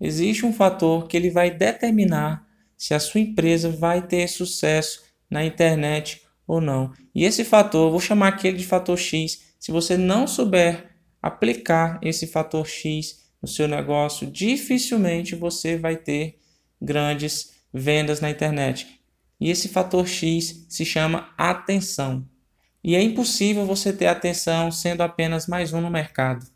existe um fator que ele vai determinar se a sua empresa vai ter sucesso na internet ou não. E esse fator, vou chamar aquele de fator X. Se você não souber aplicar esse fator X no seu negócio, dificilmente você vai ter grandes vendas na internet. E esse fator X se chama atenção. E é impossível você ter atenção sendo apenas mais um no mercado.